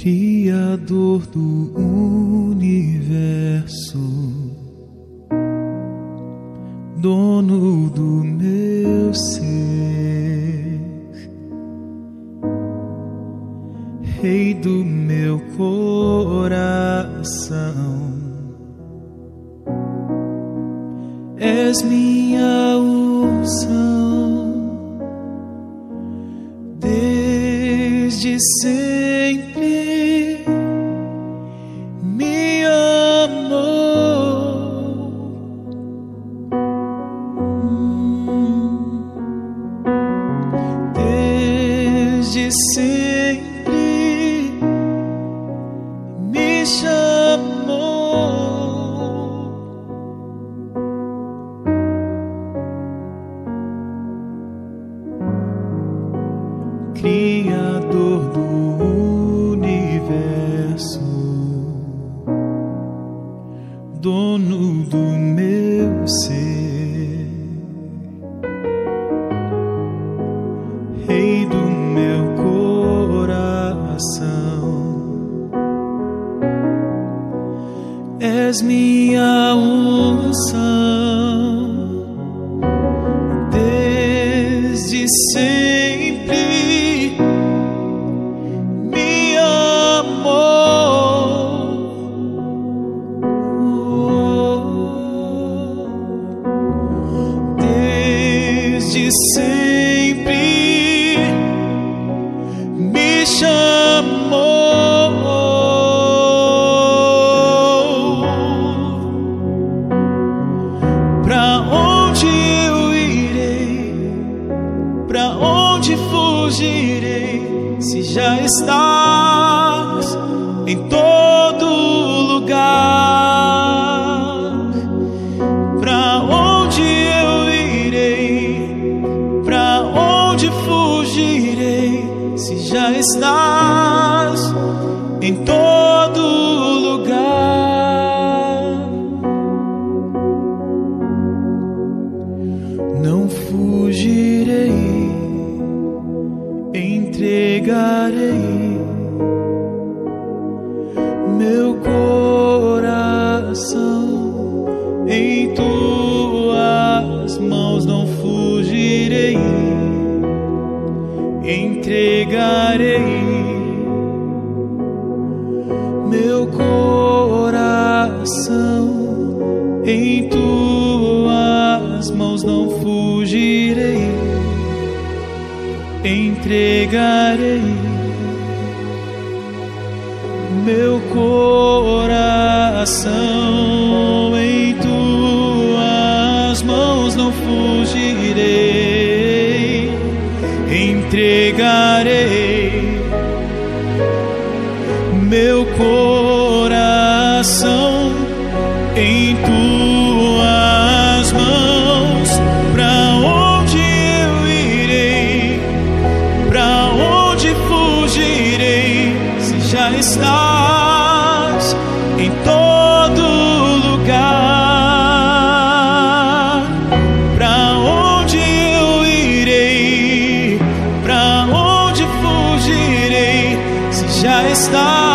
Criador do universo, dono do meu ser, coração, és minha unção. Desde sempre me amou. Desde sempre dono do meu ser, Rei do meu coração, és minha unção. Desde sempre Desde sempre me chamou. Pra onde eu irei? Pra onde fugirei? Se já estás em todo onde fugirei? Se já estás em todo lugar. Não fugirei, entregarei coração em tuas mãos não fugirei, entregarei meu coração em tuas mãos não fugirei, entregarei meu coração em tuas mãos. Para onde eu irei? Para onde fugirei? Se já estás em todo lugar. Para onde eu irei? Para onde fugirei? Se já estás